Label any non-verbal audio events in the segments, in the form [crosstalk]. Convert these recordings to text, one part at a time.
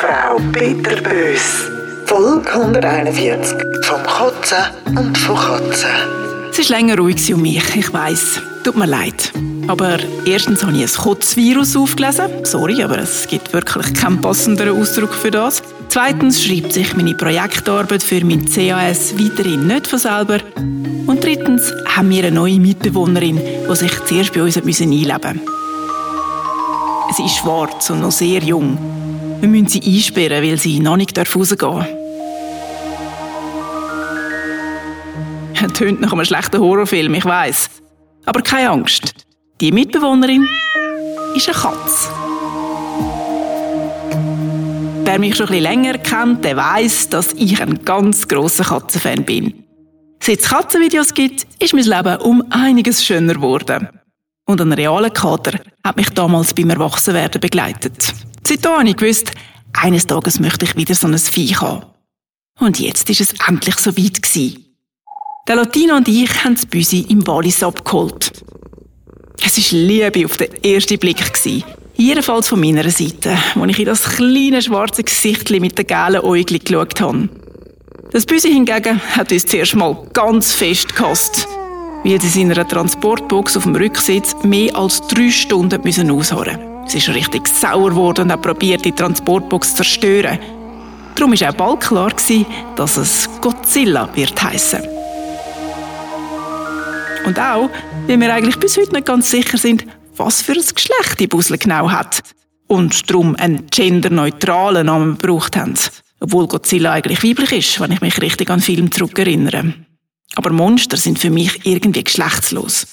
Frau Peter Bös. Folge 141. Vom Kotzen und von Katzen. Es ist länger ruhig um mich, ich weiß. Tut mir leid. Aber erstens habe ich ein Kotzvirus aufgelesen. Sorry, aber es gibt wirklich keinen passenderen Ausdruck für das. Zweitens schreibt sich meine Projektarbeit für mein CAS weiterhin nicht von selber. Und drittens haben wir eine neue Mitbewohnerin, die sich zuerst bei uns einleben musste. Sie ist schwarz und noch sehr jung. Wir müssen sie einsperren, weil sie noch nicht rausgehen darf. Tönt nach einem schlechten Horrorfilm, ich weiß. Aber keine Angst. Die Mitbewohnerin ist eine Katze. Wer mich schon ein bisschen länger kennt, der weiß, dass ich ein ganz grosser Katzenfan bin. Seit es Katzenvideos gibt, ist mein Leben um einiges schöner geworden. Und ein realer Kater hat mich damals beim Erwachsenwerden begleitet. Seitdem habe ich gewusst, eines Tages möchte ich wieder so ein Viech haben. Und jetzt ist es endlich so weit gewesen. Der Latino und ich haben das Büsi im Wallis abgeholt. Es war Liebe auf den ersten Blick. Gewesen. Jedenfalls von meiner Seite, als ich in das kleine schwarze Gesicht mit den gelben Äugeln geschaut habe. Das Büsi hingegen hat uns zuerst mal ganz fest gehasst weil sie in einer Transportbox auf dem Rücksitz mehr als drei Stunden müssen ausharren Sie ist richtig sauer geworden und hat probiert, die Transportbox zu zerstören. Darum war auch bald klar, dass es Godzilla wird heißen. Und auch, weil wir eigentlich bis heute nicht ganz sicher sind, was für ein Geschlecht die Busle genau hat. Und darum einen genderneutralen Namen gebraucht haben. Obwohl Godzilla eigentlich weiblich ist, wenn ich mich richtig an den Film zurückerinnere. Aber Monster sind für mich irgendwie geschlechtslos.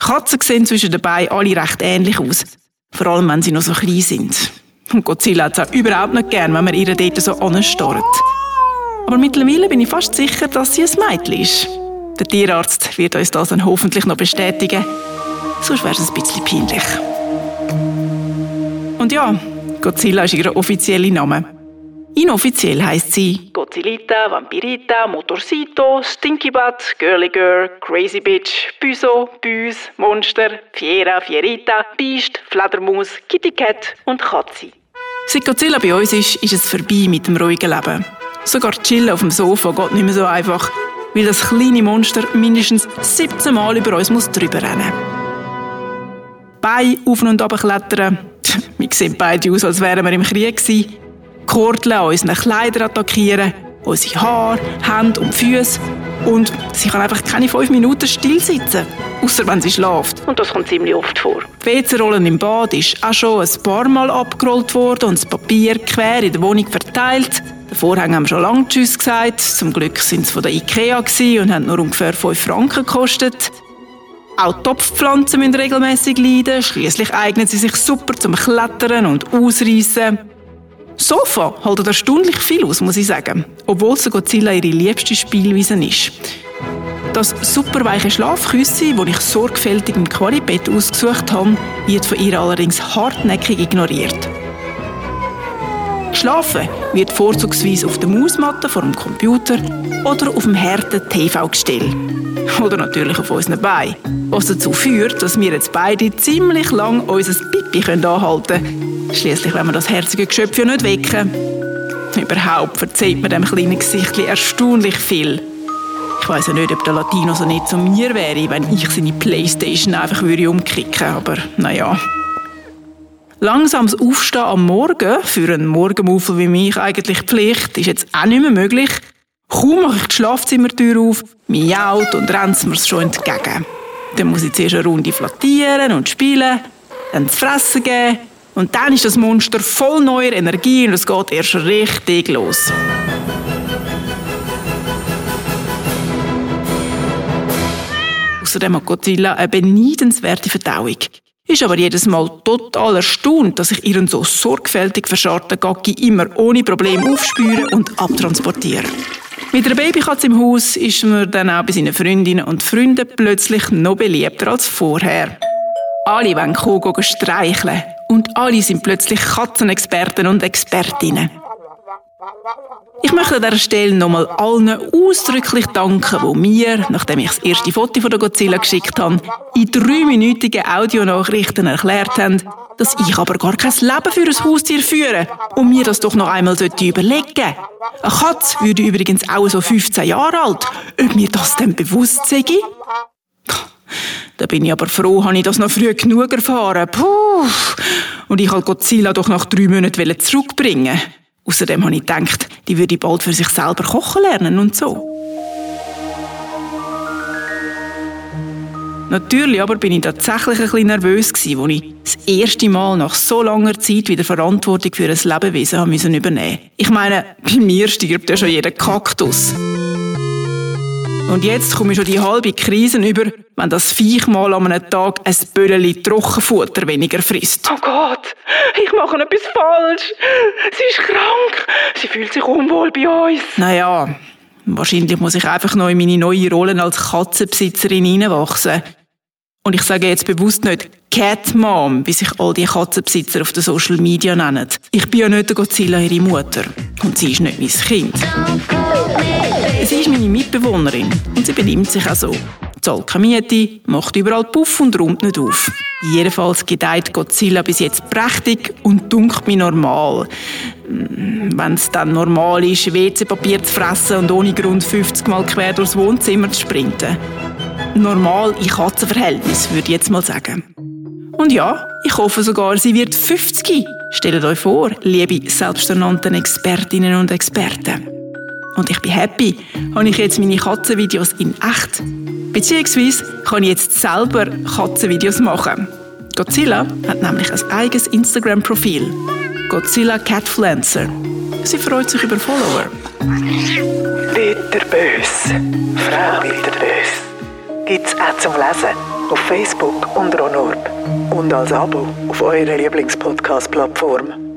Katzen sehen zwischen den alle recht ähnlich aus. Vor allem, wenn sie noch so klein sind. Und Godzilla hat es auch überhaupt nicht gern, wenn man ihr dort so anstarrt. Aber mittlerweile bin ich fast sicher, dass sie ein Mädchen ist. Der Tierarzt wird uns das dann hoffentlich noch bestätigen. Sonst wäre es ein bisschen peinlich. Und ja, Godzilla ist ihr offizieller Name. Inoffiziell heißt sie Godzillita, Vampirita, Motorsito, Stinky Butt, Girly Girl, Crazy Bitch, Büso, Büs, Monster, Fiera, Fierita, Biest, Fledermaus, Kitty Cat und Katzi. Seit Godzilla bei uns ist, ist es vorbei mit dem ruhigen Leben. Sogar chillen auf dem Sofa geht nicht mehr so einfach, weil das kleine Monster mindestens 17 Mal über uns muss drüber rennen Beine auf und ab klettern. [laughs] Wir sehen beide aus, als wären wir im Krieg gewesen. Kordeln an unseren Kleidern attackieren, unsere Haare, Hände und Füße. Und sie kann einfach keine fünf Minuten still sitzen, außer wenn sie schläft. Und das kommt ziemlich oft vor. Die WC-Rollen im Bad ist auch schon ein paar Mal abgerollt worden und das Papier quer in der Wohnung verteilt. Den Vorhang haben wir schon lange Tschüss gesagt. Zum Glück sind sie von der Ikea und haben nur ungefähr 5 Franken gekostet. Auch Topfpflanzen müssen regelmäßig leiden. Schließlich eignen sie sich super zum Klettern und Ausreißen. Sofa halten erstaunlich viel aus, muss ich sagen. Obwohl so Godzilla ihre liebste Spielweise ist. Das super weiche Schlafküsse, das ich sorgfältig im Qualibett ausgesucht habe, wird von ihr allerdings hartnäckig ignoriert. Schlafen wird vorzugsweise auf der Mausmatte vor dem Computer oder auf dem harten TV-Gestell. Oder natürlich auf unseren Beinen. Was dazu führt, dass wir jetzt beide ziemlich lang unser Pipi anhalten können. Schließlich wenn wir das herzige Geschöpf ja nicht wecken. Überhaupt verzeiht mir dem kleinen Gesicht erstaunlich viel. Ich weiß ja nicht, ob der Latino so nicht zu mir wäre, wenn ich seine Playstation einfach würde umkicken, aber naja. Langsames Aufstehen am Morgen, für einen Morgenmuffel wie mich eigentlich Pflicht, ist jetzt auch nicht mehr möglich. Kaum mache ich die Schlafzimmertür auf, miaut und rennt mir schon entgegen. Dann muss ich zuerst eine Runde flattieren und spielen, dann zu fressen geben und dann ist das Monster voll neuer Energie und es geht erst richtig los. Außerdem hat Godzilla eine beneidenswerte Verdauung. Ist aber jedes Mal total erstaunt, dass ich ihren so sorgfältig verscharrten Gacki immer ohne Probleme aufspüre und abtransportiere. Mit einer Babykatze im Haus ist man dann auch bei seinen Freundinnen und Freunden plötzlich noch beliebter als vorher. Alle wollen Kogo streicheln und alle sind plötzlich Katzenexperten und Expertinnen. Ich möchte an dieser Stelle nochmal allen ausdrücklich danken, die mir, nachdem ich das erste Foto von der Godzilla geschickt habe, in dreiminütigen Audionachrichten erklärt haben, dass ich aber gar kein Leben für ein Haustier führe und mir das doch noch einmal überlegen sollte. Eine Katze würde übrigens auch so 15 Jahre alt. Ob mir das denn bewusst sei? Da bin ich aber froh, habe ich das noch früh genug erfahren. Puh. Und ich wollte Godzilla doch nach drei Monaten zurückbringen. Außerdem habe ich gedacht, die würde bald für sich selber kochen lernen und so. Natürlich aber bin ich tatsächlich ein bisschen nervös als ich das erste Mal nach so langer Zeit wieder Verantwortung für ein Lebewesen übernehmen. Ich meine, bei mir stirbt ja schon jeder Kaktus. Und jetzt komme ich schon die halbe Krise über, wenn das Viech mal an einem Tag ein Böllchen Trockenfutter weniger frisst. Oh Gott, ich mache etwas falsch. Sie ist krank. Sie fühlt sich unwohl bei uns. Naja, wahrscheinlich muss ich einfach noch in meine neue Rolle als Katzenbesitzerin hineinwachsen. Und ich sage jetzt bewusst nicht Cat Mom, wie sich all die Katzenbesitzer auf den Social Media nennen. Ich bin ja nicht der Godzilla ihre Mutter. Und sie ist nicht mein Kind. Sie ist meine Mitbewohnerin und sie benimmt sich auch so. Zahlt keine Miete, macht überall Puff und räumt nicht auf. Jedenfalls gedeiht Godzilla bis jetzt prächtig und dunkt mir normal. Mm, Wenn es dann normal ist, WC-Papier zu fressen und ohne Grund 50 Mal quer durchs Wohnzimmer zu sprinten normal in Katzenverhältnis, würde ich jetzt mal sagen. Und ja, ich hoffe sogar, sie wird 50. Stellt euch vor, liebe selbsternannten Expertinnen und Experten. Und ich bin happy, habe ich jetzt meine Katzenvideos in echt. Beziehungsweise kann ich jetzt selber Katzenvideos machen. Godzilla hat nämlich ein eigenes Instagram-Profil. Godzilla Catfluencer. Sie freut sich über Follower. Bitterbös. Frau Bitterbös gibt es auch zum Lesen auf Facebook und Ronorb und als Abo auf eurer Lieblingspodcast-Plattform.